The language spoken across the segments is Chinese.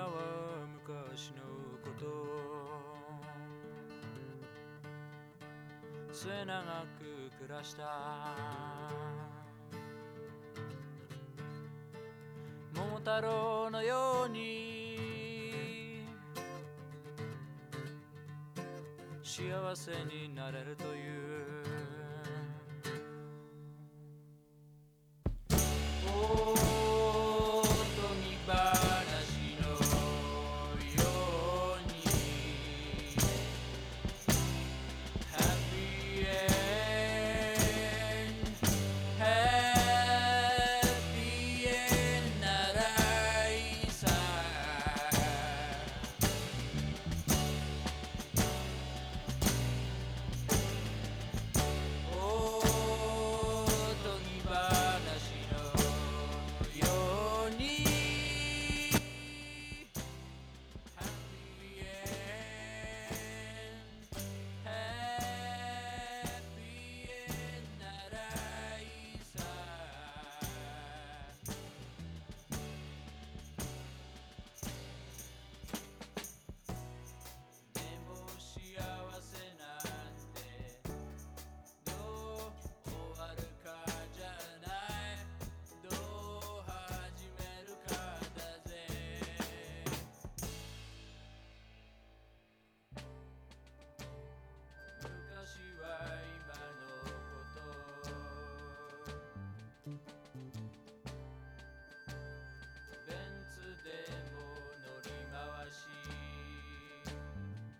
今は昔のこと。末永く暮らした。桃太郎のように。幸せになれるという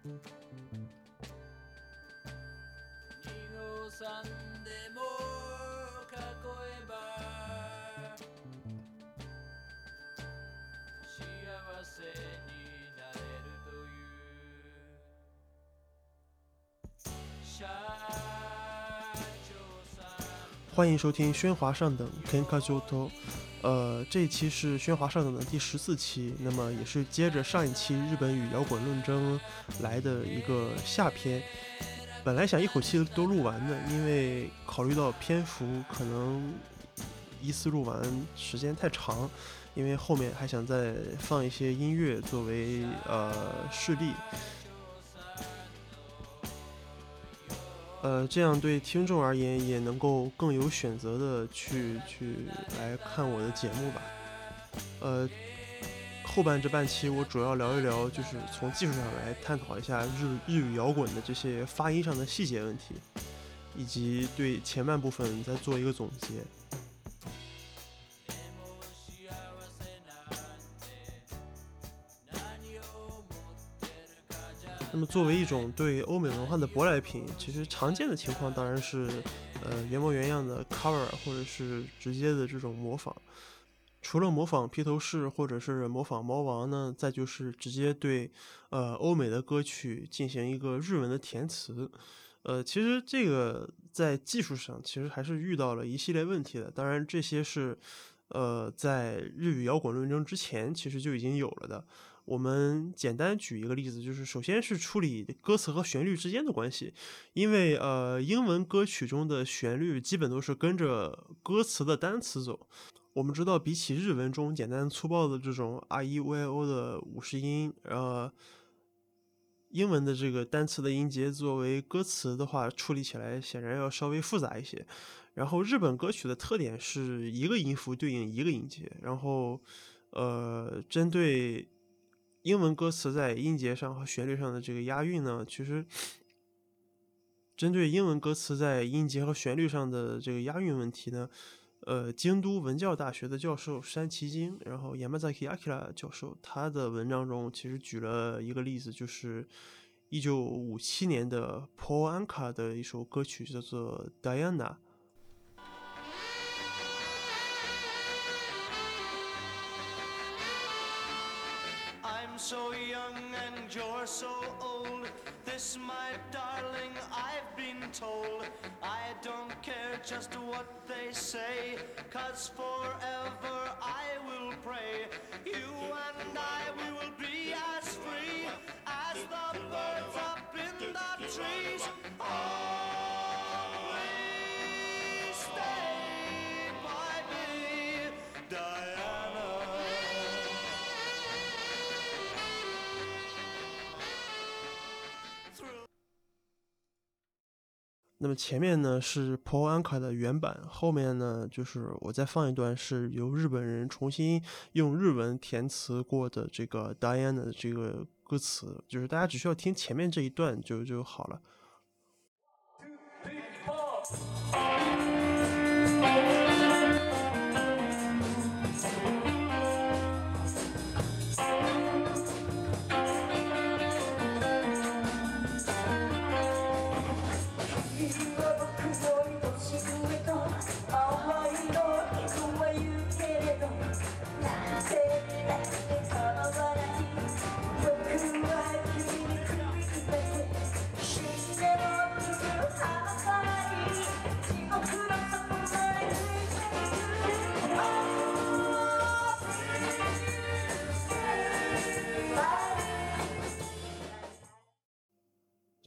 二号さんでも囲えば幸せになれるという社長さん欢迎收听《喧哗上等 Kenka j o t o 呃，这一期是《喧哗上等》的第十四期，那么也是接着上一期日本与摇滚论争来的一个下篇。本来想一口气都录完的，因为考虑到篇幅可能一次录完时间太长，因为后面还想再放一些音乐作为呃示例。呃，这样对听众而言也能够更有选择的去去来看我的节目吧。呃，后半这半期我主要聊一聊，就是从技术上来探讨一下日日语摇滚的这些发音上的细节问题，以及对前半部分再做一个总结。那么，作为一种对欧美文化的舶来品，其实常见的情况当然是，呃，原模原样的 cover，或者是直接的这种模仿。除了模仿披头士或者是模仿猫王呢，再就是直接对，呃，欧美的歌曲进行一个日文的填词。呃，其实这个在技术上其实还是遇到了一系列问题的。当然，这些是，呃，在日语摇滚论争之前其实就已经有了的。我们简单举一个例子，就是首先是处理歌词和旋律之间的关系，因为呃，英文歌曲中的旋律基本都是跟着歌词的单词走。我们知道，比起日文中简单粗暴的这种 R E V O 的五十音，呃，英文的这个单词的音节作为歌词的话，处理起来显然要稍微复杂一些。然后，日本歌曲的特点是一个音符对应一个音节，然后，呃，针对英文歌词在音节上和旋律上的这个押韵呢，其实针对英文歌词在音节和旋律上的这个押韵问题呢。呃，京都文教大学的教授山崎京，然后 Yamazaki Akira 教授，他的文章中其实举了一个例子，就是一九五七年的 Paul Anka 的一首歌曲，叫做 Diana。So young and you're so old. This, my darling, I've been told. I don't care just what they say, cause forever I will pray. You and I, we will be as free as the birds up in the trees. Always 那么前面呢是 Pouanka 的原版，后面呢就是我再放一段是由日本人重新用日文填词过的这个 Diana 的这个歌词，就是大家只需要听前面这一段就就好了。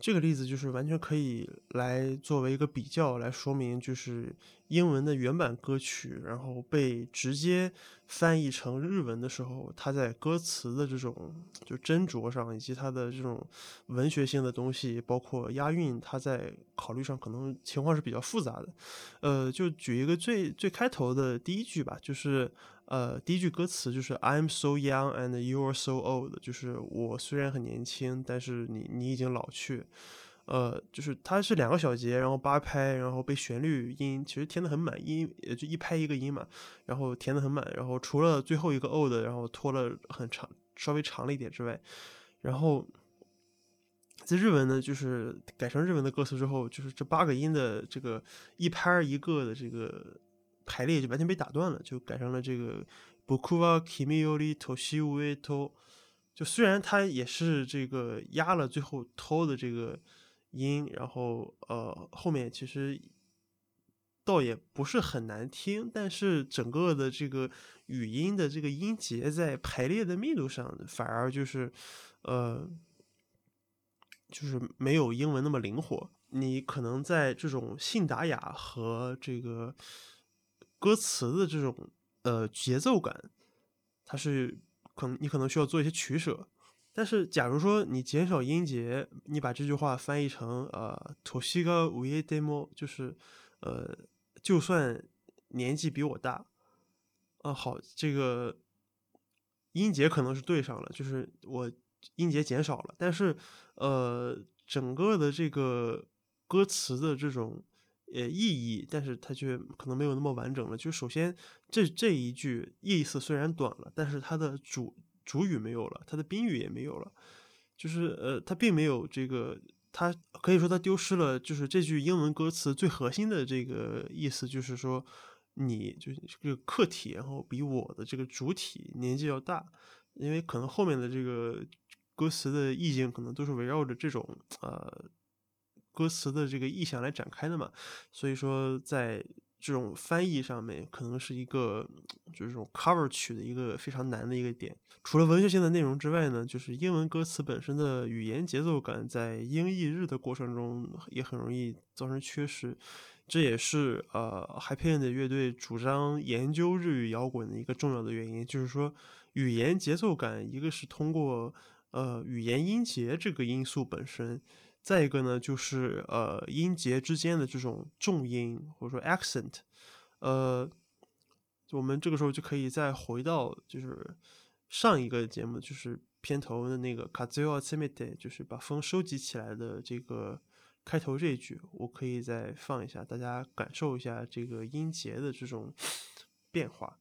这个例子就是完全可以来作为一个比较来说明，就是英文的原版歌曲，然后被直接翻译成日文的时候，它在歌词的这种就斟酌上，以及它的这种文学性的东西，包括押韵，它在考虑上可能情况是比较复杂的。呃，就举一个最最开头的第一句吧，就是。呃，第一句歌词就是 "I'm so young and you're so old"，就是我虽然很年轻，但是你你已经老去。呃，就是它是两个小节，然后八拍，然后被旋律音其实填的很满，音也就一拍一个音嘛，然后填的很满，然后除了最后一个 old，然后拖了很长，稍微长了一点之外，然后在日文呢，就是改成日文的歌词之后，就是这八个音的这个一拍一个的这个。排列就完全被打断了，就改成了这个 bakua kimiyori toshiueto”。就虽然它也是这个压了最后 “to” 的这个音，然后呃后面其实倒也不是很难听，但是整个的这个语音的这个音节在排列的密度上，反而就是呃就是没有英文那么灵活。你可能在这种信达雅和这个。歌词的这种呃节奏感，它是可能你可能需要做一些取舍。但是假如说你减少音节，你把这句话翻译成呃 “toshiga uedemo”，就是呃就算年纪比我大，啊好，这个音节可能是对上了，就是我音节减少了，但是呃整个的这个歌词的这种。呃，意义，但是它却可能没有那么完整了。就首先，这这一句意思虽然短了，但是它的主主语没有了，它的宾语也没有了。就是呃，它并没有这个，它可以说它丢失了，就是这句英文歌词最核心的这个意思，就是说你就是这个客体，然后比我的这个主体年纪要大，因为可能后面的这个歌词的意境可能都是围绕着这种呃。歌词的这个意象来展开的嘛，所以说在这种翻译上面，可能是一个就是这种 cover 曲的一个非常难的一个点。除了文学性的内容之外呢，就是英文歌词本身的语言节奏感，在英译日的过程中也很容易造成缺失。这也是呃 Happy End 乐队主张研究日语摇滚的一个重要的原因，就是说语言节奏感，一个是通过呃语言音节这个因素本身。再一个呢，就是呃音节之间的这种重音或者说 accent，呃，我们这个时候就可以再回到就是上一个节目，就是片头的那个 kazuo semite，就是把风收集起来的这个开头这一句，我可以再放一下，大家感受一下这个音节的这种变化。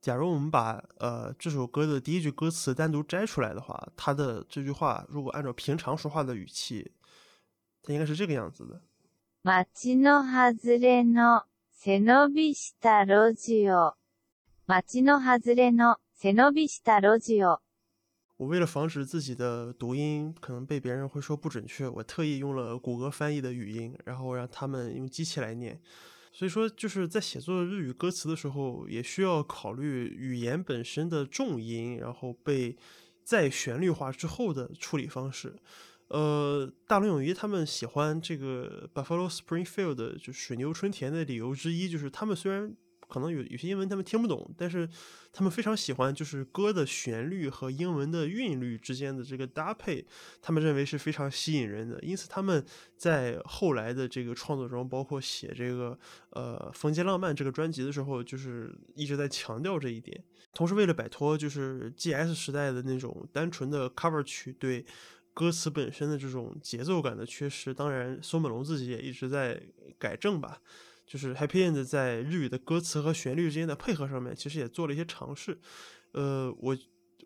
假如我们把呃这首歌的第一句歌词单独摘出来的话，它的这句话如果按照平常说话的语气，它应该是这个样子的。街の外れの背伸びした路地を、街の外れの背伸びした路地を。我为了防止自己的读音可能被别人会说不准确，我特意用了谷歌翻译的语音，然后让他们用机器来念。 所以说，就是在写作日语歌词的时候，也需要考虑语言本身的重音，然后被再旋律化之后的处理方式。呃，大龙泳衣他们喜欢这个 Buffalo Springfield 就水牛春田的理由之一，就是他们虽然。可能有有些英文他们听不懂，但是他们非常喜欢，就是歌的旋律和英文的韵律之间的这个搭配，他们认为是非常吸引人的。因此他们在后来的这个创作中，包括写这个呃《风间浪漫》这个专辑的时候，就是一直在强调这一点。同时，为了摆脱就是 GS 时代的那种单纯的 cover 曲对歌词本身的这种节奏感的缺失，当然松本龙自己也一直在改正吧。就是 Happy End 在日语的歌词和旋律之间的配合上面，其实也做了一些尝试。呃，我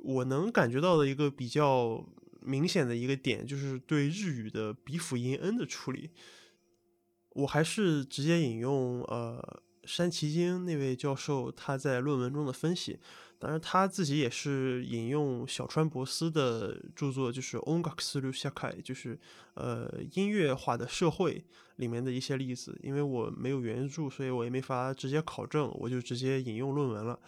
我能感觉到的一个比较明显的一个点，就是对日语的鼻辅音 n 的处理。我还是直接引用呃山崎京那位教授他在论文中的分析。当然，他自己也是引用小川博斯的著作，就是《音楽する社会》，就是呃音乐化的社会里面的一些例子。因为我没有原著，所以我也没法直接考证，我就直接引用论文了。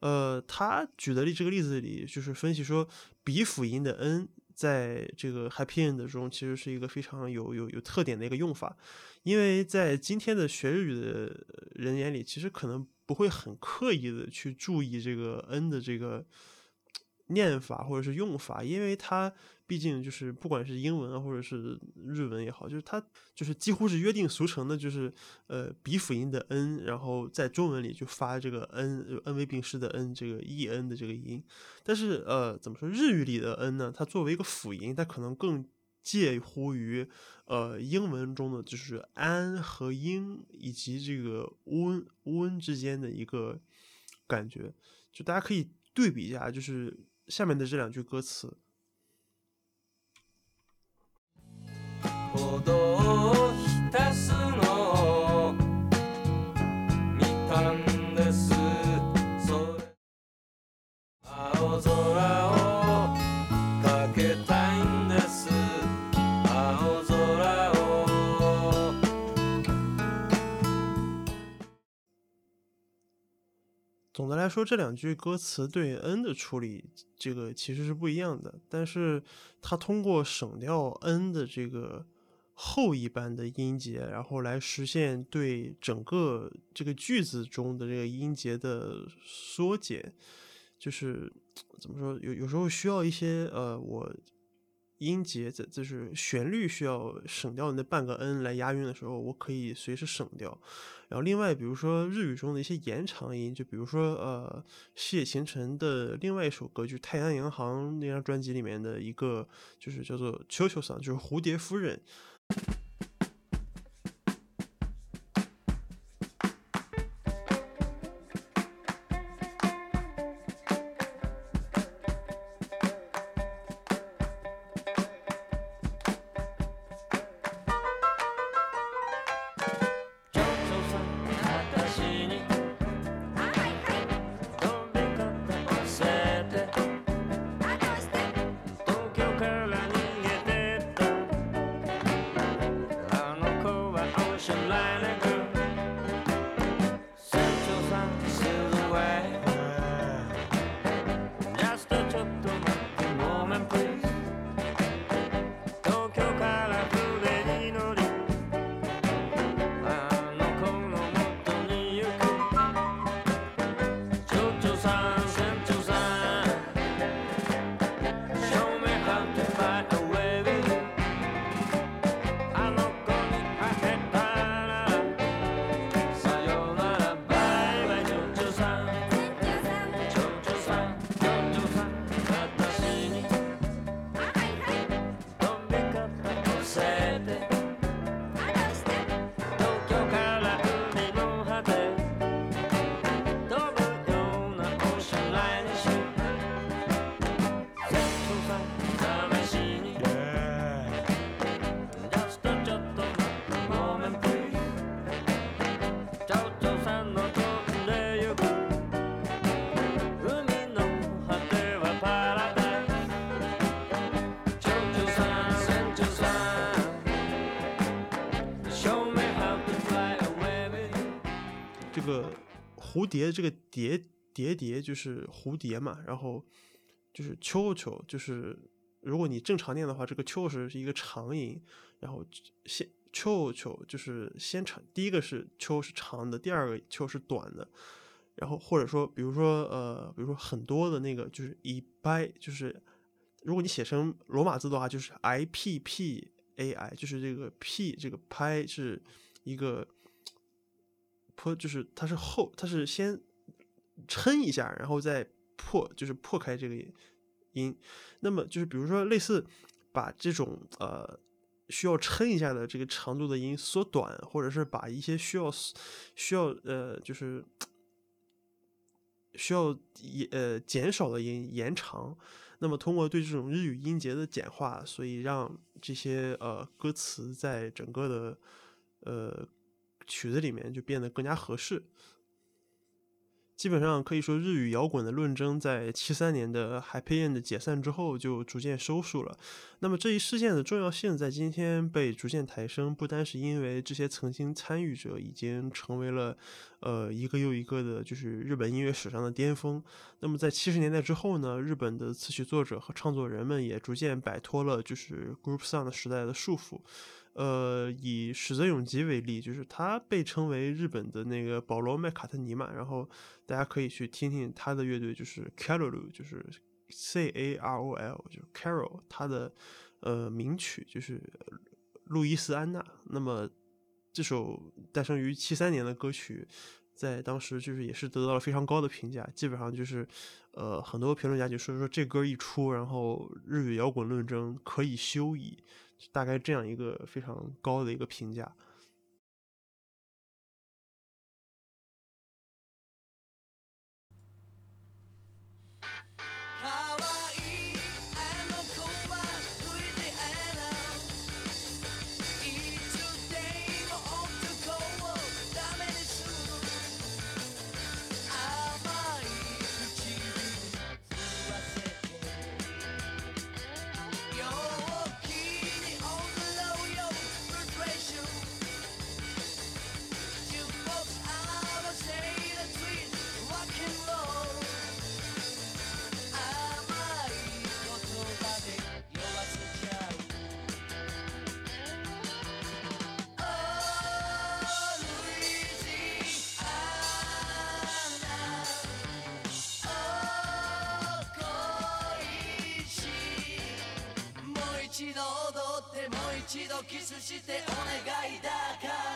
呃，他举的例这个例子里，就是分析说鼻辅音的 n 在这个 Happy End 中其实是一个非常有有有特点的一个用法，因为在今天的学日语的人眼里，其实可能。不会很刻意的去注意这个 n 的这个念法或者是用法，因为它毕竟就是不管是英文啊或者是日文也好，就是它就是几乎是约定俗成的，就是呃鼻辅音的 n，然后在中文里就发这个 n，n 为病师的 n 这个 e n 的这个音。但是呃怎么说日语里的 n 呢？它作为一个辅音，它可能更。介乎于呃英文中的就是安和英以及这个温温之间的一个感觉，就大家可以对比一下，就是下面的这两句歌词。总的来说，这两句歌词对 n 的处理，这个其实是不一样的。但是它通过省掉 n 的这个后一般的音节，然后来实现对整个这个句子中的这个音节的缩减。就是怎么说，有有时候需要一些呃，我。音节在就是旋律需要省掉那半个 n 来押韵的时候，我可以随时省掉。然后另外，比如说日语中的一些延长音，就比如说呃，谢贤成的另外一首歌，就是《太阳银行》那张专辑里面的一个，就是叫做秋秋桑，就是蝴蝶夫人。这个蝴蝶这个蝶蝶蝶就是蝴蝶嘛，然后就是秋秋就是如果你正常念的话，这个秋是是一个长音，然后先秋秋就是先长，第一个是秋是长的，第二个秋是短的，然后或者说比如说呃，比如说很多的那个就是一掰，就是如果你写成罗马字的话，就是 i p p a i，就是这个 p 这个拍是一个破，就是它是后，它是先撑一下，然后再破，就是破开这个。音，那么就是比如说类似把这种呃需要撑一下的这个长度的音缩短，或者是把一些需要需要呃就是需要延呃减少的音延长，那么通过对这种日语音节的简化，所以让这些呃歌词在整个的呃曲子里面就变得更加合适。基本上可以说，日语摇滚的论争在七三年的 Happy End 解散之后就逐渐收束了。那么这一事件的重要性在今天被逐渐抬升，不单是因为这些曾经参与者已经成为了呃一个又一个的，就是日本音乐史上的巅峰。那么在七十年代之后呢，日本的词曲作者和创作人们也逐渐摆脱了就是 Group Sound 时代的束缚。呃，以史泽永吉为例，就是他被称为日本的那个保罗麦卡特尼嘛，然后大家可以去听听他的乐队，就是 Carol，就是 C A R O L，就是 Carol，他的呃名曲就是路易斯安娜。那么这首诞生于七三年的歌曲，在当时就是也是得到了非常高的评价，基本上就是呃很多评论家就说说这歌一出，然后日语摇滚论争可以休矣。大概这样一个非常高的一个评价。願いだから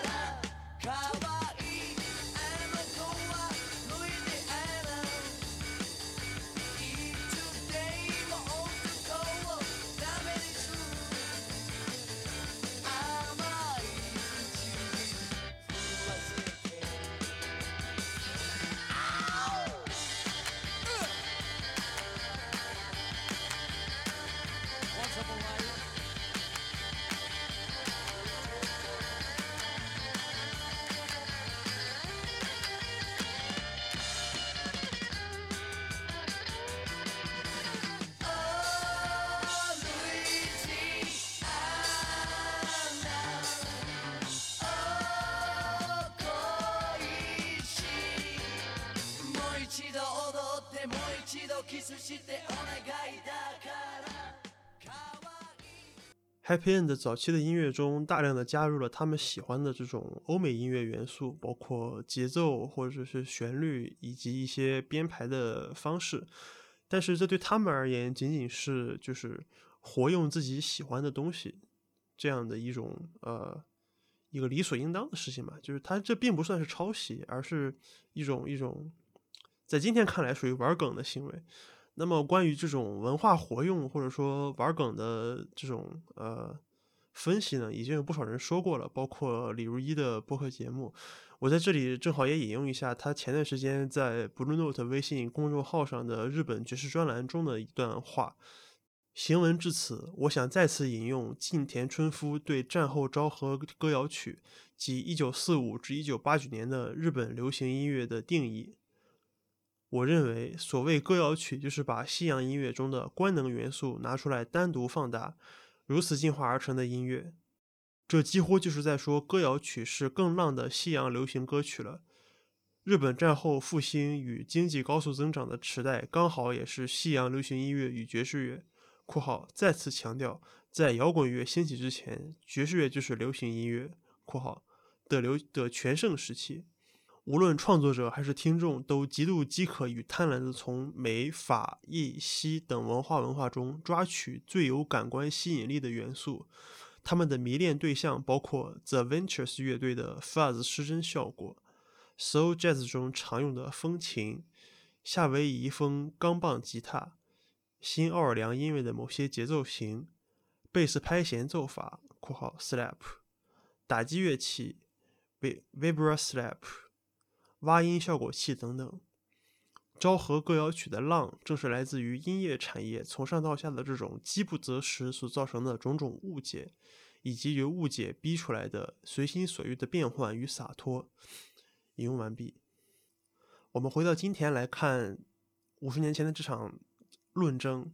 Happy End 早期的音乐中，大量的加入了他们喜欢的这种欧美音乐元素，包括节奏或者是旋律以及一些编排的方式。但是这对他们而言，仅仅是就是活用自己喜欢的东西这样的一种呃一个理所应当的事情嘛。就是他这并不算是抄袭，而是一种一种。在今天看来，属于玩梗的行为。那么，关于这种文化活用或者说玩梗的这种呃分析呢，已经有不少人说过了，包括李如一的播客节目。我在这里正好也引用一下他前段时间在 Blue Note 微信公众号上的日本爵士专栏中的一段话。行文至此，我想再次引用近田春夫对战后昭和歌谣曲及1945至1989年的日本流行音乐的定义。我认为，所谓歌谣曲，就是把西洋音乐中的官能元素拿出来单独放大，如此进化而成的音乐。这几乎就是在说，歌谣曲是更浪的西洋流行歌曲了。日本战后复兴与经济高速增长的时代，刚好也是西洋流行音乐与爵士乐括号再次强调，在摇滚乐兴起之前，爵士乐就是流行音乐（括号）的流的全盛时期。无论创作者还是听众，都极度饥渴与贪婪地从美、法、意、西等文化文化中抓取最有感官吸引力的元素。他们的迷恋对象包括 The Ventures 乐队的 fuzz 失真效果，soul jazz 中常用的风琴，夏威夷风钢棒吉他，新奥尔良音乐的某些节奏型，贝斯拍弦奏法（括号 slap），打击乐器 vibra slap。挖音效果器等等，昭和歌谣曲的浪，正是来自于音乐产业从上到下的这种饥不择食所造成的种种误解，以及由误解逼出来的随心所欲的变换与洒脱。引用完毕。我们回到今天来看五十年前的这场论争，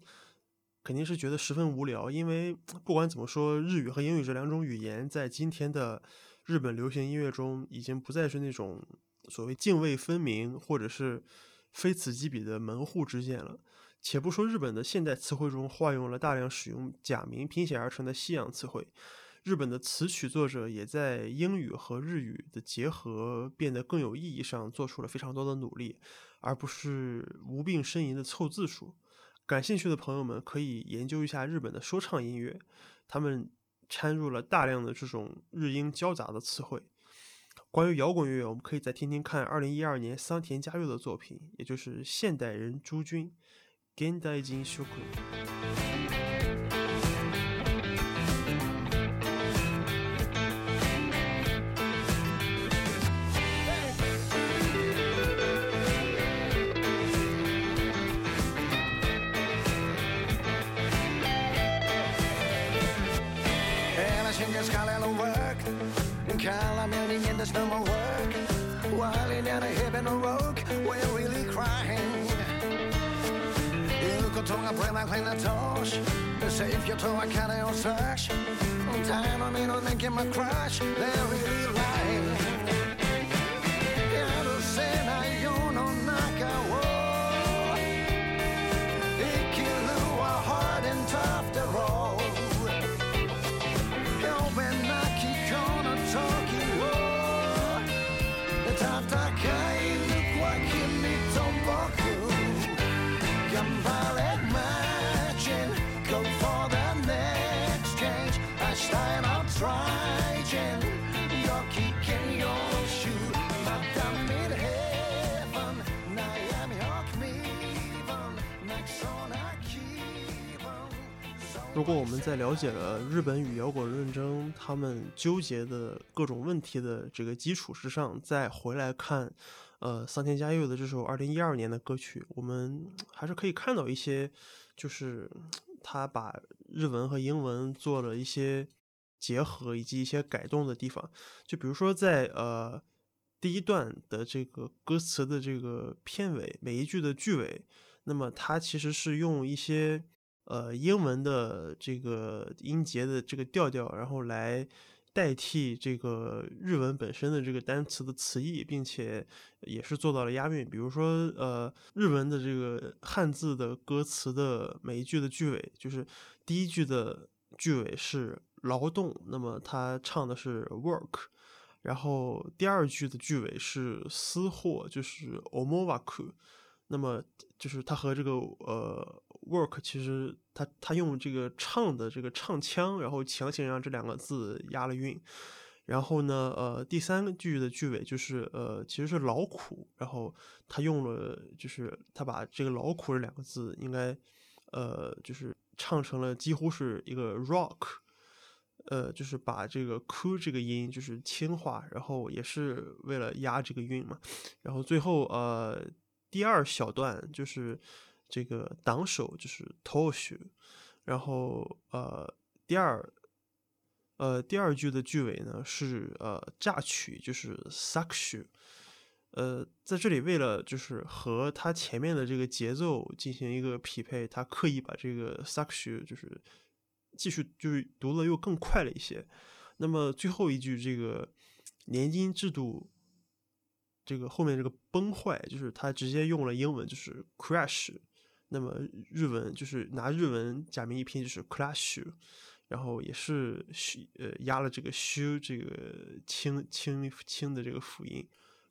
肯定是觉得十分无聊，因为 不管怎么说，日语和英语这两种语言在今天的日本流行音乐中已经不再是那种。所谓泾渭分明，或者是非此即彼的门户之见了。且不说日本的现代词汇中化用了大量使用假名拼写而成的西洋词汇，日本的词曲作者也在英语和日语的结合变得更有意义上做出了非常多的努力，而不是无病呻吟的凑字数。感兴趣的朋友们可以研究一下日本的说唱音乐，他们掺入了大量的这种日英交杂的词汇。关于摇滚乐，我们可以再听听看二零一二年桑田佳佑的作品，也就是《现代人朱军》（Gendai mind that's no more work. Whiling down a hip and a rock, we're really crying. Eu contorno a prima clean a torch. say if you told I can't search. I'm tired of me not making my crush. They're really lying. 如果我们在了解了日本与摇滚论争他们纠结的各种问题的这个基础之上，再回来看，呃，桑田佳佑的这首二零一二年的歌曲，我们 还是可以看到一些，就是他把日文和英文做了一些结合以及一些改动的地方。就比如说在呃第一段的这个歌词的这个片尾，每一句的句尾，那么它其实是用一些。呃，英文的这个音节的这个调调，然后来代替这个日文本身的这个单词的词义，并且也是做到了押韵。比如说，呃，日文的这个汉字的歌词的每一句的句尾，就是第一句的句尾是劳动，那么他唱的是 work，然后第二句的句尾是私货，就是 omowaku，那么就是它和这个呃。Work 其实他他用这个唱的这个唱腔，然后强行让这两个字押了韵。然后呢，呃，第三句的句尾就是呃，其实是劳苦，然后他用了就是他把这个劳苦这两个字应该呃就是唱成了几乎是一个 rock，呃，就是把这个 ku 这个音就是轻化，然后也是为了押这个韵嘛。然后最后呃第二小段就是。这个挡手就是 tosh，然后呃第二呃第二句的句尾呢是呃榨取就是 suction，呃在这里为了就是和它前面的这个节奏进行一个匹配，他刻意把这个 suction 就是继续就是读的又更快了一些。那么最后一句这个年金制度。这个后面这个崩坏，就是他直接用了英文，就是 crash。那么日文就是拿日文假名一拼就是 clash，然后也是呃压了这个 shu 这个轻轻轻的这个辅音。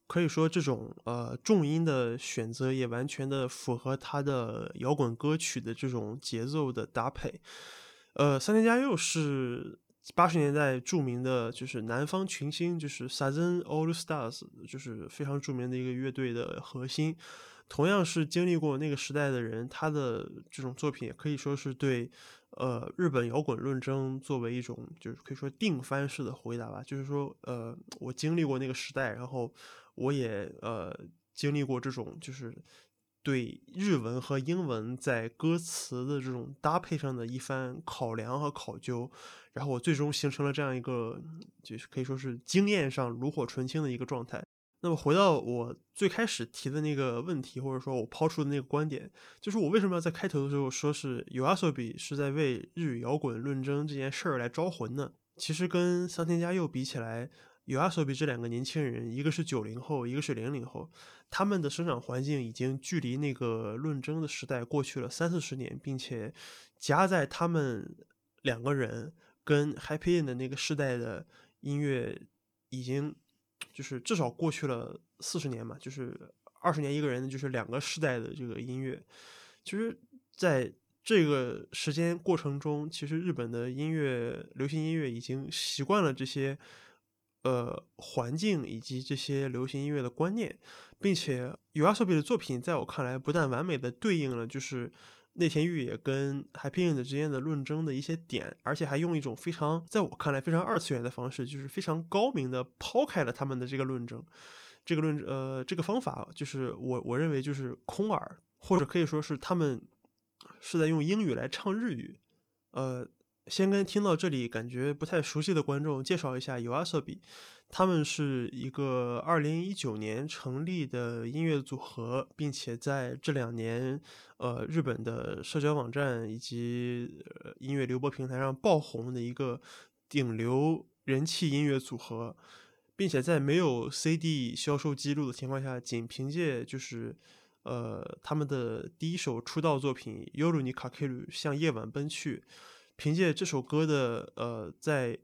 可以说，这种呃重音的选择也完全的符合他的摇滚歌曲的这种节奏的搭配。呃，三田佳佑是八十年代著名的，就是南方群星，就是 Southern All Stars，就是非常著名的一个乐队的核心。同样是经历过那个时代的人，他的这种作品也可以说是对呃日本摇滚论争作为一种就是可以说定番式的回答吧。就是说，呃，我经历过那个时代，然后。我也呃经历过这种，就是对日文和英文在歌词的这种搭配上的一番考量和考究，然后我最终形成了这样一个，就是可以说是经验上炉火纯青的一个状态。那么回到我最开始提的那个问题，或者说我抛出的那个观点，就是我为什么要在开头的时候说是有阿索比是在为日语摇滚论争这件事儿来招魂呢？其实跟桑田佳佑比起来。有阿索比这两个年轻人，一个是九零后，一个是零零后，他们的生长环境已经距离那个论争的时代过去了三四十年，并且夹在他们两个人跟 Happy End 的那个时代的音乐，已经就是至少过去了四十年嘛，就是二十年一个人，就是两个时代的这个音乐，其实在这个时间过程中，其实日本的音乐，流行音乐已经习惯了这些。呃，环境以及这些流行音乐的观念，并且有阿索比的作品，在我看来，不但完美的对应了就是内田裕也跟 Happy End 之间的论争的一些点，而且还用一种非常在我看来非常二次元的方式，就是非常高明的抛开了他们的这个论争。这个论呃这个方法，就是我我认为就是空耳，或者可以说是他们是在用英语来唱日语，呃。先跟听到这里感觉不太熟悉的观众介绍一下 YOASOBI，他们是一个二零一九年成立的音乐组合，并且在这两年，呃，日本的社交网站以及音乐流播平台上爆红的一个顶流人气音乐组合，并且在没有 CD 销售记录的情况下，仅凭借就是呃他们的第一首出道作品《Yoru ni Kakeru》向夜晚奔去。凭借这首歌的呃，在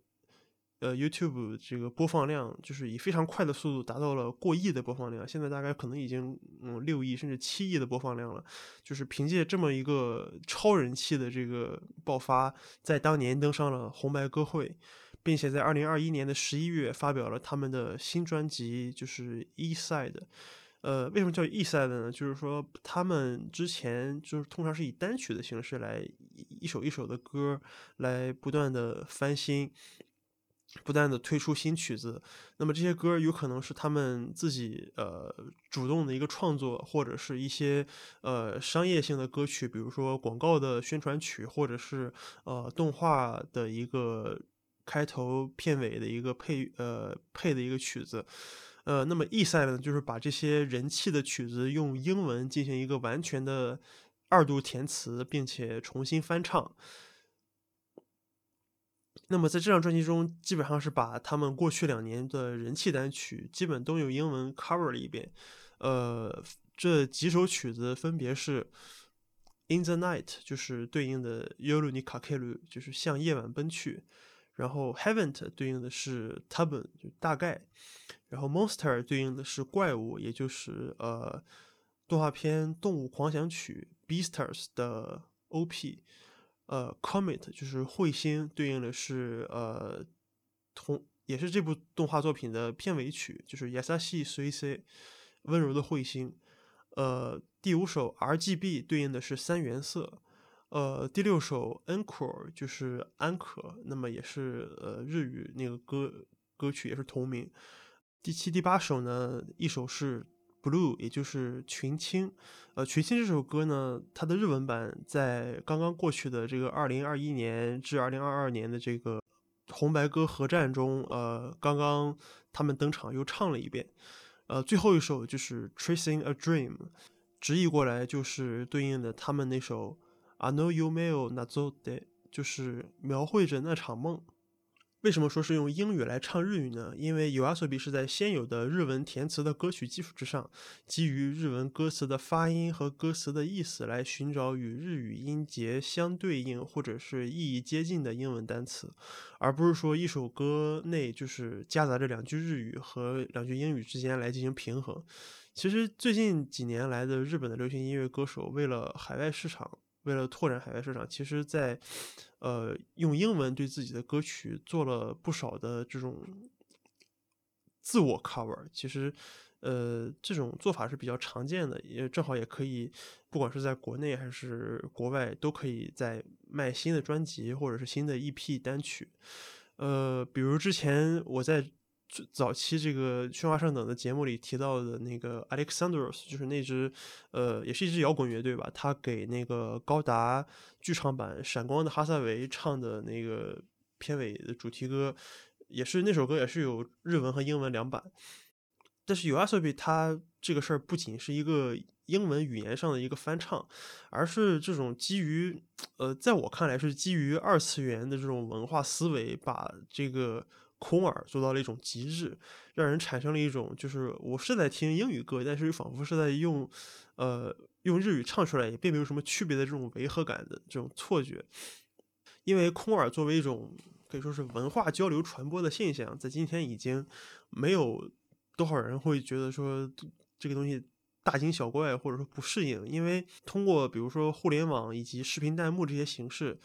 呃 YouTube 这个播放量，就是以非常快的速度达到了过亿的播放量，现在大概可能已经嗯六亿甚至七亿的播放量了。就是凭借这么一个超人气的这个爆发，在当年登上了红白歌会，并且在二零二一年的十一月发表了他们的新专辑，就是《East Side》。呃，为什么叫 E 赛的呢？就是说，他们之前就是通常是以单曲的形式来一首一首的歌来不断的翻新，不断的推出新曲子。那么这些歌有可能是他们自己呃主动的一个创作，或者是一些呃商业性的歌曲，比如说广告的宣传曲，或者是呃动画的一个开头片尾的一个配呃配的一个曲子。呃，那么 E 赛呢，就是把这些人气的曲子用英文进行一个完全的二度填词，并且重新翻唱。那么在这张专辑中，基本上是把他们过去两年的人气单曲基本都用英文 cover 了一遍。呃，这几首曲子分别是《In the Night》，就是对应的《Yoru ni Kakeru》，就是向夜晚奔去。然后 Haven't 对应的是 Tabun，就大概。然后 Monster 对应的是怪物，也就是呃动画片《动物狂想曲》Beasters 的 OP。呃，Comet 就是彗星，对应的是呃同也是这部动画作品的片尾曲，就是 Yasashi Suisei 温柔的彗星。呃，第五首 RGB 对应的是三原色。呃，第六首 Encore 就是安可，那么也是呃日语那个歌歌曲也是同名。第七、第八首呢，一首是 Blue，也就是群青。呃，群青这首歌呢，它的日文版在刚刚过去的这个二零二一年至二零二二年的这个红白歌合战中，呃，刚刚他们登场又唱了一遍。呃，最后一首就是 Tracing a Dream，直译过来就是对应的他们那首。I know you may not do that，就是描绘着那场梦。为什么说是用英语来唱日语呢？因为 YOASOBI 是在现有的日文填词的歌曲基础之上，基于日文歌词的发音和歌词的意思来寻找与日语音节相对应或者是意义接近的英文单词，而不是说一首歌内就是夹杂着两句日语和两句英语之间来进行平衡。其实最近几年来的日本的流行音乐歌手为了海外市场。为了拓展海外市场，其实，在呃用英文对自己的歌曲做了不少的这种自我 cover。其实，呃，这种做法是比较常见的，也正好也可以，不管是在国内还是国外，都可以在卖新的专辑或者是新的 EP 单曲。呃，比如之前我在。早期这个《喧哗上等》的节目里提到的那个 Alexandros，就是那支呃，也是一支摇滚乐队吧。他给那个高达剧场版《闪光的哈萨维》唱的那个片尾的主题歌，也是那首歌也是有日文和英文两版。但是 YOASOBI 他这个事儿不仅是一个英文语言上的一个翻唱，而是这种基于呃，在我看来是基于二次元的这种文化思维，把这个。空耳做到了一种极致，让人产生了一种就是我是在听英语歌，但是又仿佛是在用，呃，用日语唱出来也并没有什么区别的这种违和感的这种错觉。因为空耳作为一种可以说是文化交流传播的现象，在今天已经没有多少人会觉得说这个东西。大惊小怪或者说不适应，因为通过比如说互联网以及视频弹幕这些形式，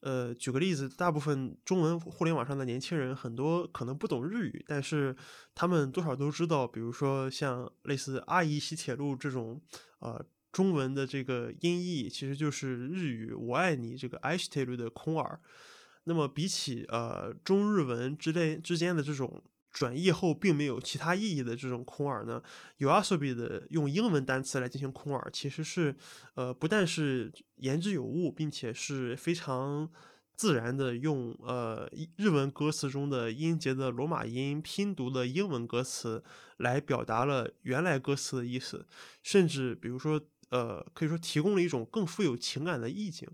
呃，举个例子，大部分中文互联网上的年轻人很多可能不懂日语，但是他们多少都知道，比如说像类似“阿姨洗铁路”这种，呃，中文的这个音译其实就是日语“我爱你”这个“爱洗铁路”的空耳。那么比起呃中日文之类之间的这种。转译后并没有其他意义的这种空耳呢，YOASOBI 的用英文单词来进行空耳，其实是呃不但是言之有物，并且是非常自然的用呃日文歌词中的音节的罗马音拼读的英文歌词来表达了原来歌词的意思，甚至比如说呃可以说提供了一种更富有情感的意境。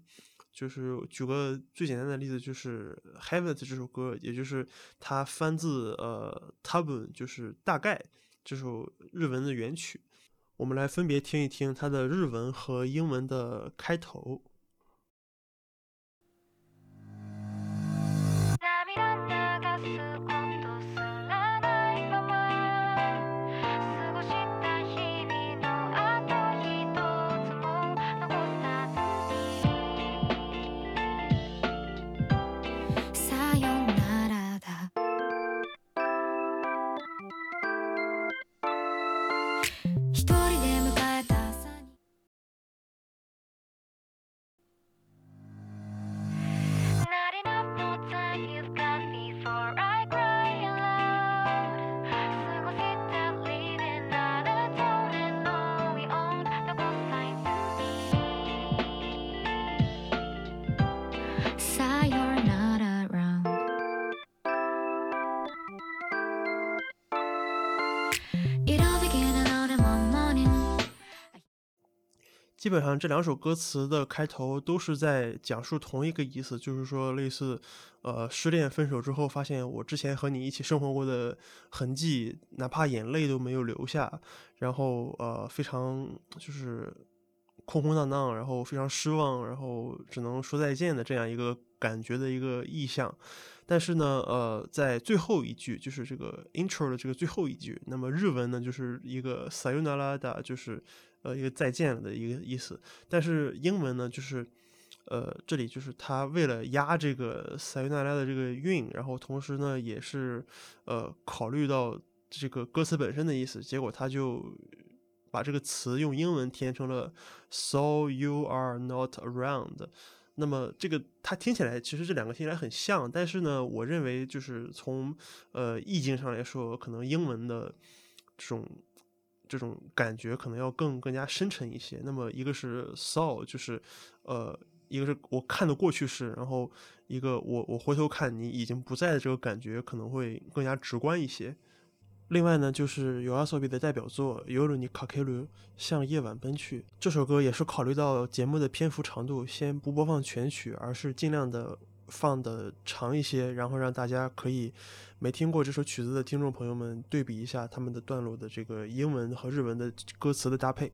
就是举个最简单的例子，就是《Heaven》这首歌，也就是它翻自呃《Tubun》，就是大概这首日文的原曲。我们来分别听一听它的日文和英文的开头。基本上这两首歌词的开头都是在讲述同一个意思，就是说类似，呃，失恋分手之后，发现我之前和你一起生活过的痕迹，哪怕眼泪都没有留下，然后呃，非常就是空空荡荡，然后非常失望，然后只能说再见的这样一个感觉的一个意象。但是呢，呃，在最后一句，就是这个 intro 的这个最后一句，那么日文呢就是一个 sayonara，就是。呃，一个再见的一个意思，但是英文呢，就是，呃，这里就是他为了押这个塞维纳拉的这个韵，然后同时呢，也是呃考虑到这个歌词本身的意思，结果他就把这个词用英文填成了 “so you are not around”。那么这个它听起来其实这两个听起来很像，但是呢，我认为就是从呃意境上来说，可能英文的这种。这种感觉可能要更更加深沉一些。那么一个是 saw，就是呃，一个是我看的过去式，然后一个我我回头看你已经不在的这个感觉可能会更加直观一些。另外呢，就是 YOASOBI 的代表作《尤鲁尼卡克鲁》向夜晚奔去这首歌，也是考虑到节目的篇幅长度，先不播放全曲，而是尽量的放的长一些，然后让大家可以没听过这首曲子的听众朋友们对比一下他们的段落的这个英文和日文的歌词的搭配。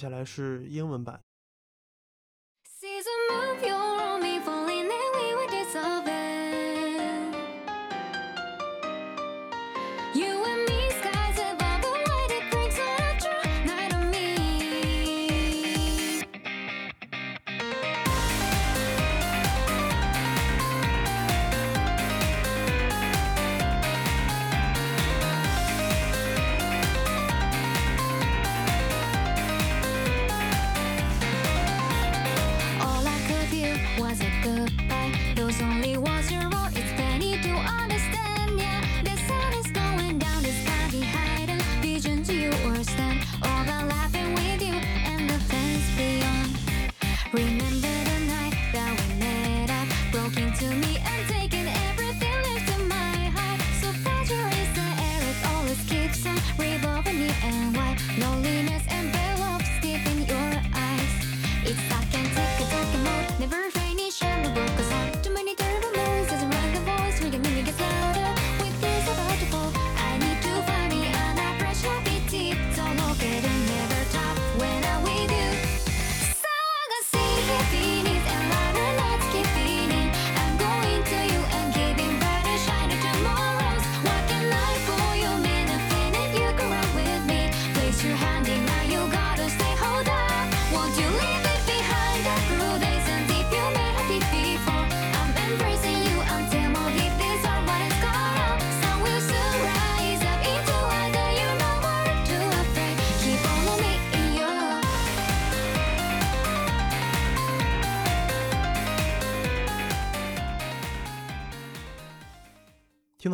接下来是英文版。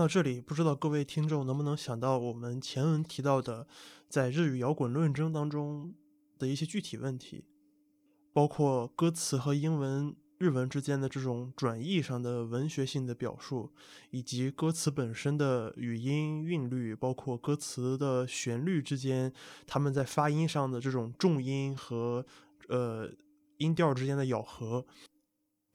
到这里，不知道各位听众能不能想到我们前文提到的，在日语摇滚论争当中的一些具体问题，包括歌词和英文、日文之间的这种转译上的文学性的表述，以及歌词本身的语音韵律，包括歌词的旋律之间，他们在发音上的这种重音和呃音调之间的咬合。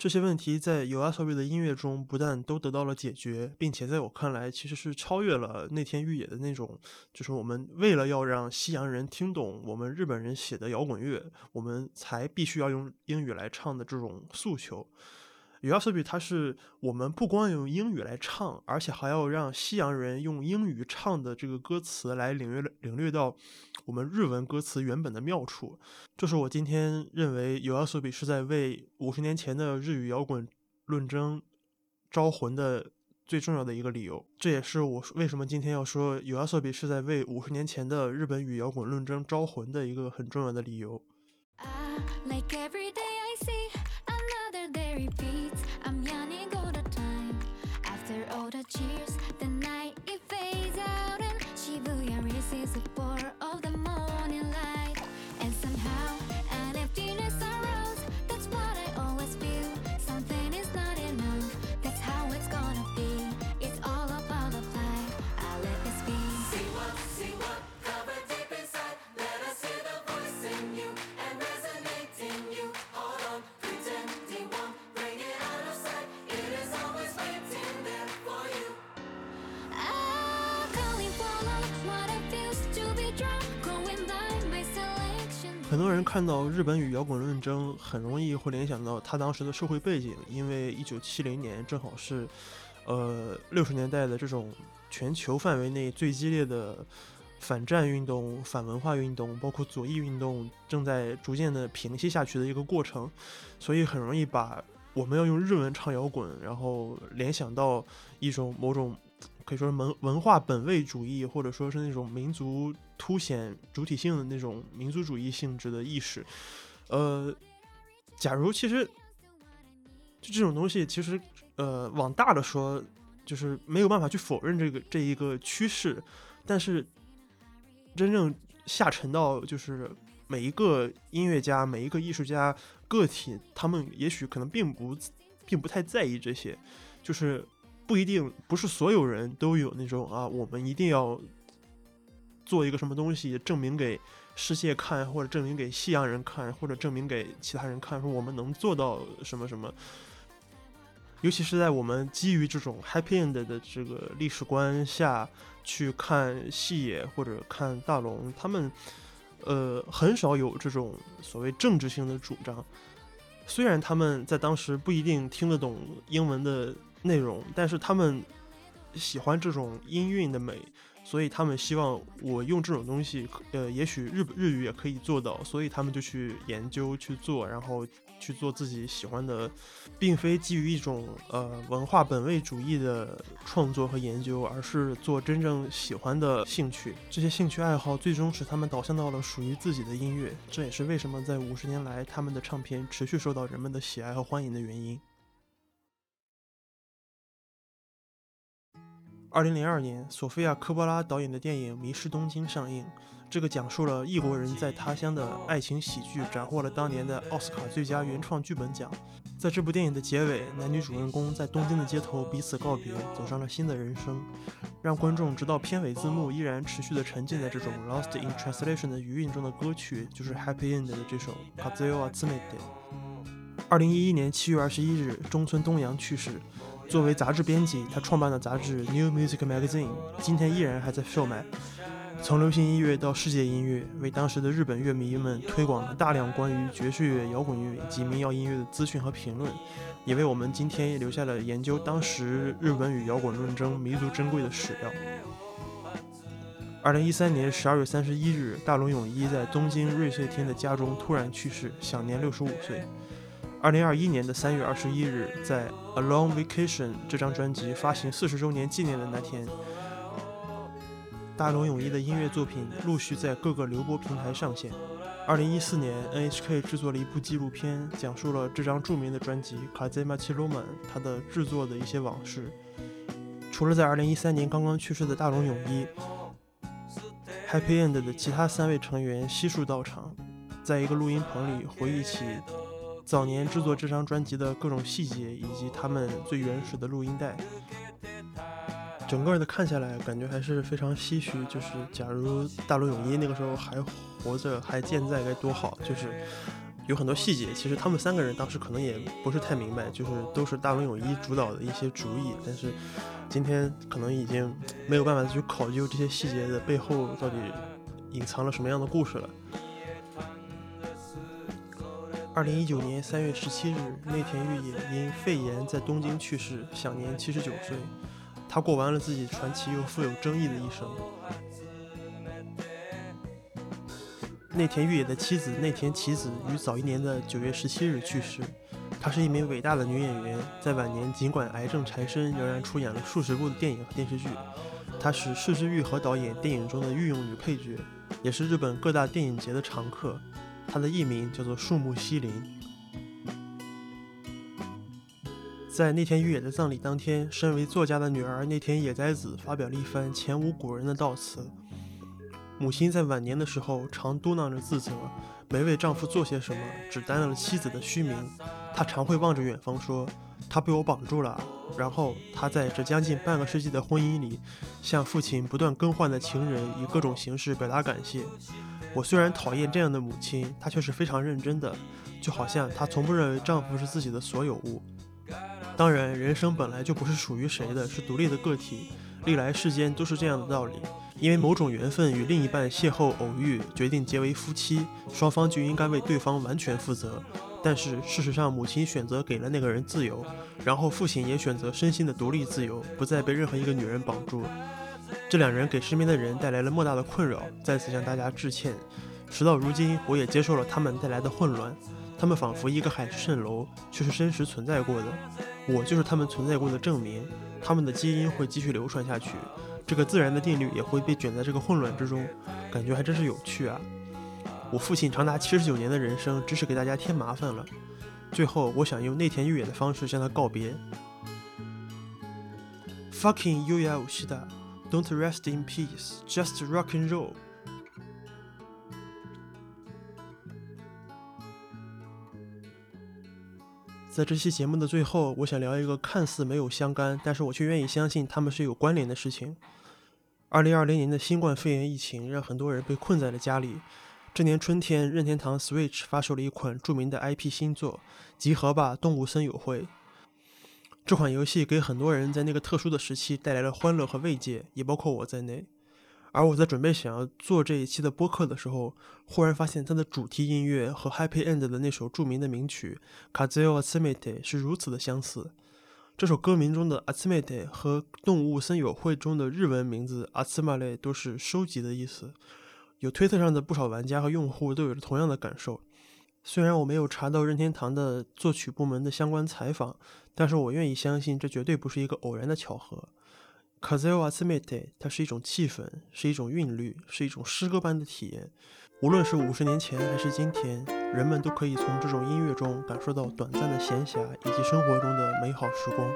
这些问题在 y o a s o b i 的音乐中不但都得到了解决，并且在我看来其实是超越了那天玉野的那种，就是我们为了要让西洋人听懂我们日本人写的摇滚乐，我们才必须要用英语来唱的这种诉求。Y o a s o b i 它是我们不光用英语来唱，而且还要让西洋人用英语唱的这个歌词来领略领略到我们日文歌词原本的妙处。这是我今天认为 y o a s o b i 是在为五十年前的日语摇滚论争招魂的最重要的一个理由。这也是我为什么今天要说 y o a s o b i 是在为五十年前的日本语摇滚论争招魂的一个很重要的理由。Ah, like 看到日本与摇滚论争，很容易会联想到他当时的社会背景，因为一九七零年正好是，呃，六十年代的这种全球范围内最激烈的反战运动、反文化运动，包括左翼运动正在逐渐的平息下去的一个过程，所以很容易把我们要用日文唱摇滚，然后联想到一种某种可以说文文化本位主义，或者说是那种民族凸显主体性的那种民族主义性质的意识。呃，假如其实就这种东西，其实呃往大的说，就是没有办法去否认这个这一个趋势，但是真正下沉到就是每一个音乐家、每一个艺术家个体，他们也许可能并不并不太在意这些，就是不一定不是所有人都有那种啊，我们一定要做一个什么东西证明给世界看，或者证明给西洋人看，或者证明给其他人看，说我们能做到什么什么。尤其是在我们基于这种 happy end 的这个历史观下去看细野或者看大龙，他们呃很少有这种所谓政治性的主张。虽然他们在当时不一定听得懂英文的内容，但是他们喜欢这种音韵的美，所以他们希望我用这种东西，呃，也许日日语也可以做到，所以他们就去研究去做，然后去做自己喜欢的，并非基于一种呃文化本位主义的创作和研究，而是做真正喜欢的兴趣。这些兴趣爱好最终使他们导向到了属于自己的音乐，这也是为什么在五十年来他们的唱片持续受到人们的喜爱和欢迎的原因。二零零二年，索菲亚·科波拉导演的电影《迷失东京》上映。这个讲述了异国人在他乡的爱情喜剧，斩获了当年的奥斯卡最佳原创剧本奖。在这部电影的结尾，男女主人公在东京的街头彼此告别，走上了新的人生，让观众直到片尾字幕依然持续的沉浸在这种 lost in translation 的余韵中的歌曲，就是 Happy End 的这首 Kazuyo Atsumete。二零一一年七月二十一日，中村东洋去世。作为杂志编辑，他创办的杂志 New Music Magazine 今天依然还在售卖。从流行音乐到世界音乐，为当时的日本乐迷们推广了大量关于爵士乐、摇滚乐以及民谣音乐的资讯和评论，也为我们今天留下了研究当时日本与摇滚论争弥足珍贵的史料。二零一三年十二月三十一日，大龙泳衣在东京瑞穗天的家中突然去世，享年六十五岁。二零二一年的三月二十一日，在《A Long Vacation》这张专辑发行四十周年纪念的那天，大龙泳衣的音乐作品陆续在各个流播平台上线。二零一四年，NHK 制作了一部纪录片，讲述了这张著名的专辑《Kazema c h i r o m a n 它的制作的一些往事。除了在二零一三年刚刚去世的大龙泳衣，Happy End 的其他三位成员悉数到场，在一个录音棚里回忆起早年制作这张专辑的各种细节，以及他们最原始的录音带。整个的看下来，感觉还是非常唏嘘。就是假如大龙泳衣那个时候还活着，还健在，该多好！就是有很多细节，其实他们三个人当时可能也不是太明白，就是都是大龙泳衣主导的一些主意。但是今天可能已经没有办法去考究这些细节的背后到底隐藏了什么样的故事了。二零一九年三月十七日，内田裕也因肺炎在东京去世，享年七十九岁。他过完了自己传奇又富有争议的一生。内田裕也的妻子内田启子于早一年的九月十七日去世。她是一名伟大的女演员，在晚年尽管癌症缠身，仍然出演了数十部的电影和电视剧。她是市之愈和导演电影中的御用女配角，也是日本各大电影节的常客。它的艺名叫做树木西林。在内田裕也的葬礼当天，身为作家的女儿内田野哉子发表了一番前无古人的悼词。母亲在晚年的时候常嘟囔着自责，没为丈夫做些什么，只担了妻子的虚名。她常会望着远方说：“他被我绑住了。”然后她在这将近半个世纪的婚姻里，向父亲不断更换的情人以各种形式表达感谢。我虽然讨厌这样的母亲，她却是非常认真的，就好像她从不认为丈夫是自己的所有物。当然，人生本来就不是属于谁的，是独立的个体。历来世间都是这样的道理。因为某种缘分与另一半邂逅偶遇，决定结为夫妻，双方就应该为对方完全负责。但是事实上，母亲选择给了那个人自由，然后父亲也选择身心的独立自由，不再被任何一个女人绑住。这两人给身边的人带来了莫大的困扰，再次向大家致歉。时到如今，我也接受了他们带来的混乱。他们仿佛一个海市蜃楼，却是真实存在过的。我就是他们存在过的证明。他们的基因会继续流传下去。这个自然的定律也会被卷在这个混乱之中，感觉还真是有趣啊！我父亲长达七十九年的人生，只是给大家添麻烦了。最后，我想用内田裕也的方式向他告别。Fucking Yuya Ushida，Don't rest in peace，just rock and roll。在这期节目的最后，我想聊一个看似没有相干，但是我却愿意相信他们是有关联的事情。二零二零年的新冠肺炎疫情让很多人被困在了家里。这年春天，任天堂 Switch 发售了一款著名的 IP 新作《集合吧动物森友会》。这款游戏给很多人在那个特殊的时期带来了欢乐和慰藉，也包括我在内。而我在准备想要做这一期的播客的时候，忽然发现它的主题音乐和 Happy End 的那首著名的名曲《Kazuo Asumete》是如此的相似。这首歌名中的 “Asumete” 和动物森友会中的日文名字 “Asumare” 都是收集的意思。有推特上的不少玩家和用户都有着同样的感受。虽然我没有查到任天堂的作曲部门的相关采访，但是我愿意相信这绝对不是一个偶然的巧合。“kazuo atsumete” 它是一种气氛，是一种韵律，是一种诗歌般的体验。无论是五十年前还是今天，人们都可以从这种音乐中感受到短暂的闲暇以及生活中的美好时光。